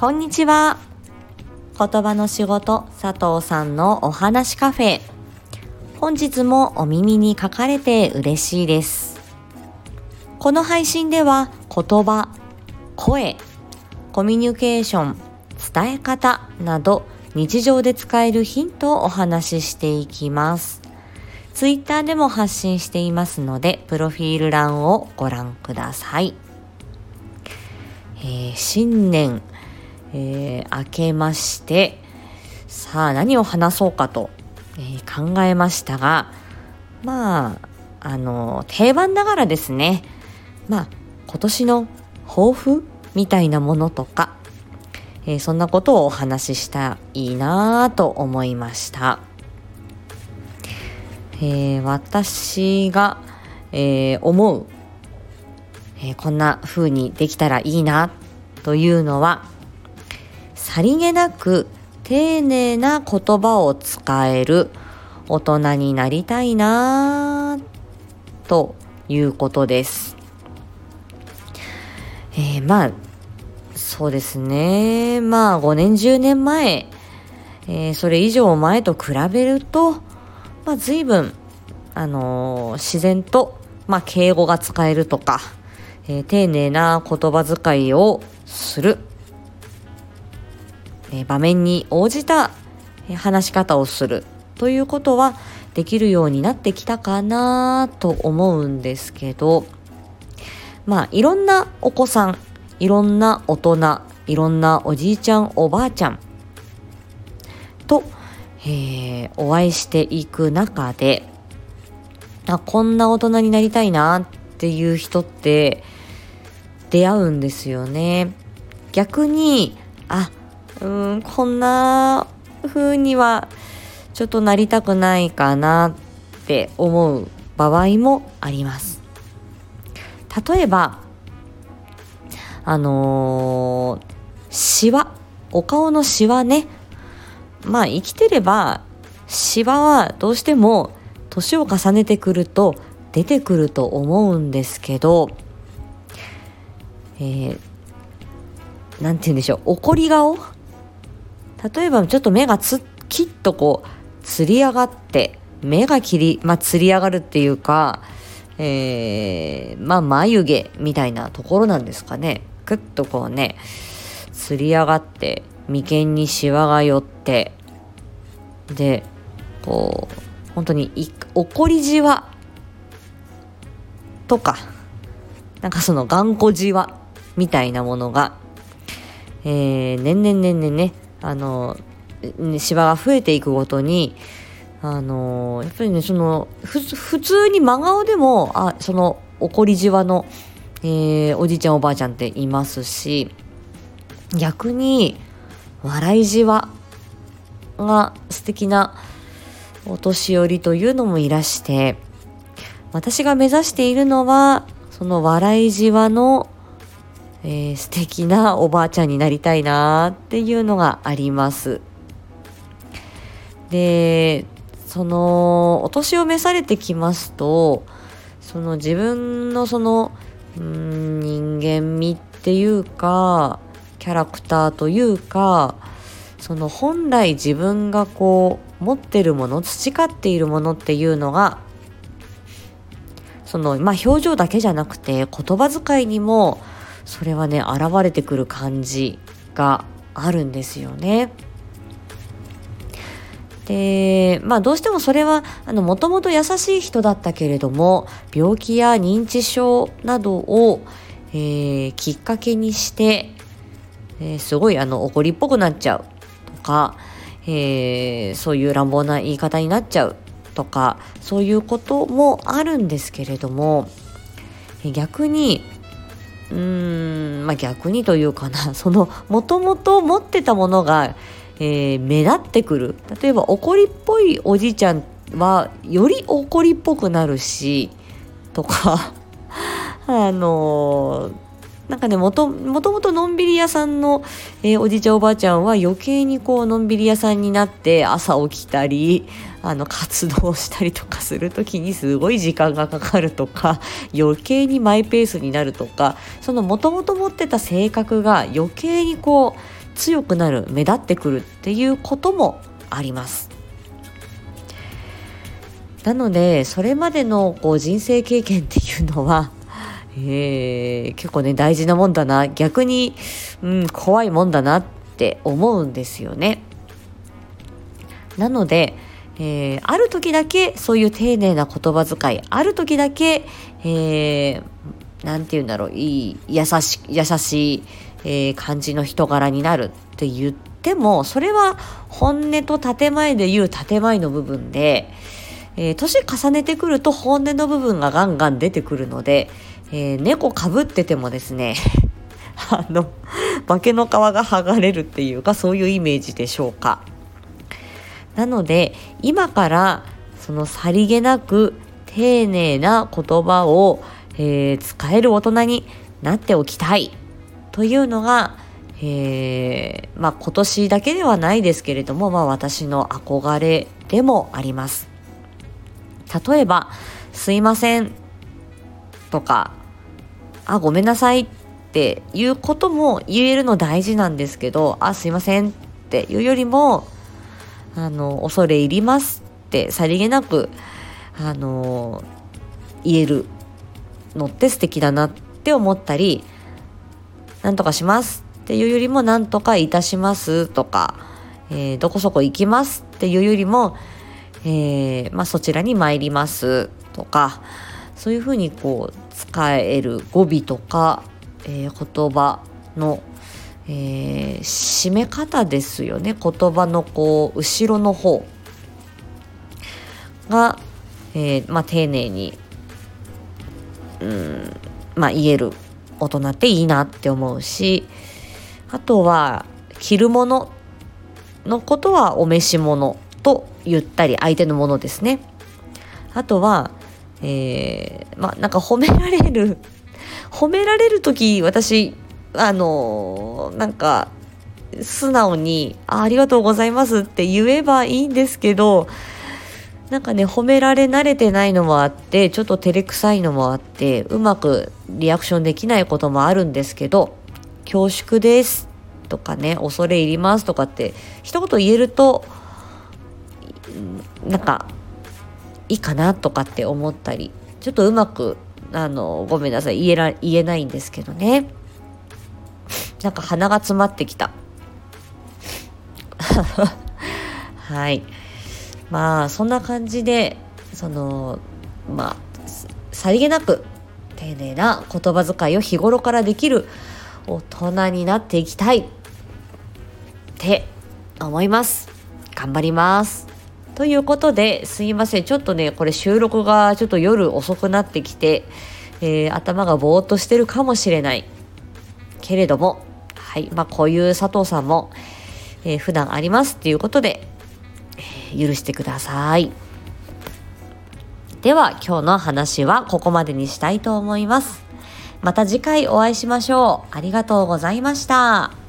こんにちは。言葉の仕事佐藤さんのお話カフェ。本日もお耳に書かれて嬉しいです。この配信では言葉、声、コミュニケーション、伝え方など日常で使えるヒントをお話ししていきます。ツイッターでも発信していますので、プロフィール欄をご覧ください。えー、新年、えー、明けまして、さあ何を話そうかと、えー、考えましたが、まあ、あの、定番ながらですね、まあ、今年の抱負みたいなものとか、えー、そんなことをお話ししたいなと思いました。えー、私が、えー、思う、えこんな風にできたらいいなというのは、さりげなく丁寧な言葉を使える大人になりたいなということです。えー、まあ、そうですね。まあ、5年、10年前、えー、それ以上前と比べると、まあ、随分、あのー、自然と、まあ、敬語が使えるとか、えー、丁寧な言葉遣いをするえ場面に応じた話し方をするということはできるようになってきたかなと思うんですけどまあいろんなお子さんいろんな大人いろんなおじいちゃんおばあちゃんと、えー、お会いしていく中であこんな大人になりたいなっていう人って出会うんですよね。逆にあうんこんな風にはちょっとなりたくないかなって思う場合もあります。例えばあのー、シワお顔のシワね。まあ生きてればシワはどうしても年を重ねてくると出てくると思うんですけど、えー、なんて言うんでしょう。怒り顔例えばちょっと目がつきっとこうつり上がって目が切り、まあ、つり上がるっていうか、えー、まあ眉毛みたいなところなんですかね。ぐっとこうねつり上がって眉間にシワが寄ってでこう本当に怒りじわとかなんかその頑固じわみたいなものが、えー、年々年々ねあの芝が増えていくごとにあのやっぱりねその普通に真顔でもあその怒りじわの、えー、おじいちゃんおばあちゃんっていますし逆に笑いじわが素敵なお年寄りというのもいらして私が目指しているのはその笑いじわのえー、素敵なおばあちゃんになりたいなっていうのがあります。でそのお年を召されてきますとその自分のそのうん人間味っていうかキャラクターというかその本来自分がこう持ってるもの培っているものっていうのがそのまあ表情だけじゃなくて言葉遣いにもそれはね現れてくる感じがあるんですよね。でまあどうしてもそれはもともと優しい人だったけれども病気や認知症などを、えー、きっかけにして、えー、すごいあの怒りっぽくなっちゃうとか、えー、そういう乱暴な言い方になっちゃうとかそういうこともあるんですけれども逆にうーん、まあ、逆にというかな、その、もともと持ってたものが、えー、目立ってくる。例えば、怒りっぽいおじいちゃんは、より怒りっぽくなるし、とか、あのー、なんかね、もと、もともとのんびり屋さんの、えー、おじいちゃんおばあちゃんは余計にこう、のんびり屋さんになって朝起きたり、あの活動したりとかする時にすごい時間がかかるとか余計にマイペースになるとかそのもともと持ってた性格が余計にこう強くなる目立ってくるっていうこともあります。なのでそれまでのこう人生経験っていうのは、え、結構ね大事なもんだな。逆に、うん、怖いもんだなって思うんですよね。なので、えー、ある時だけそういう丁寧な言葉遣いある時だけ、えー、て言うんだろういい優し優しい、えー、感じの人柄になるって言ってもそれは本音と建前で言う建前の部分で、えー、年重ねてくると本音の部分がガンガン出てくるので、えー、猫かぶっててもですね あの化けの皮が剥がれるっていうかそういうイメージでしょうか。なので今からそのさりげなく丁寧な言葉を、えー、使える大人になっておきたいというのが、えー、まあ、今年だけではないですけれども、まあ、私の憧れでもあります。例えば、すいませんとか、あ、ごめんなさいっていうことも言えるの大事なんですけど、あ、すいませんっていうよりも、あの、恐れ入りますってさりげなく、あの、言えるのって素敵だなって思ったり、なんとかしますっていうよりも、なんとかいたしますとか、えー、どこそこ行きますっていうよりも、えー、まあ、そちらに参りますとか、そういうふうにこう使える語尾とか、えー、言葉のえー、締め方ですよね。言葉のこう後ろの方が、えー、まあ、丁寧にうんまあ言える大人っていいなって思うしあとは着るもののことはお召し物と言ったり相手のものですね。あとはえー、まあなんか褒められる 褒められる時私あのなんか素直にあ「ありがとうございます」って言えばいいんですけどなんかね褒められ慣れてないのもあってちょっと照れくさいのもあってうまくリアクションできないこともあるんですけど「恐縮です」とかね「恐れ入ります」とかって一言言えるとなんかいいかなとかって思ったりちょっとうまくあのごめんなさい言えら言えないんですけどね。なんか鼻が詰まってきた。はい。まあ、そんな感じで、その、まあ、さりげなく丁寧な言葉遣いを日頃からできる大人になっていきたいって思います。頑張ります。ということですいません。ちょっとね、これ収録がちょっと夜遅くなってきて、えー、頭がぼーっとしてるかもしれない。けれども、はい。まあ、こういう佐藤さんも、えー、普段ありますっていうことで、許してください。では、今日の話はここまでにしたいと思います。また次回お会いしましょう。ありがとうございました。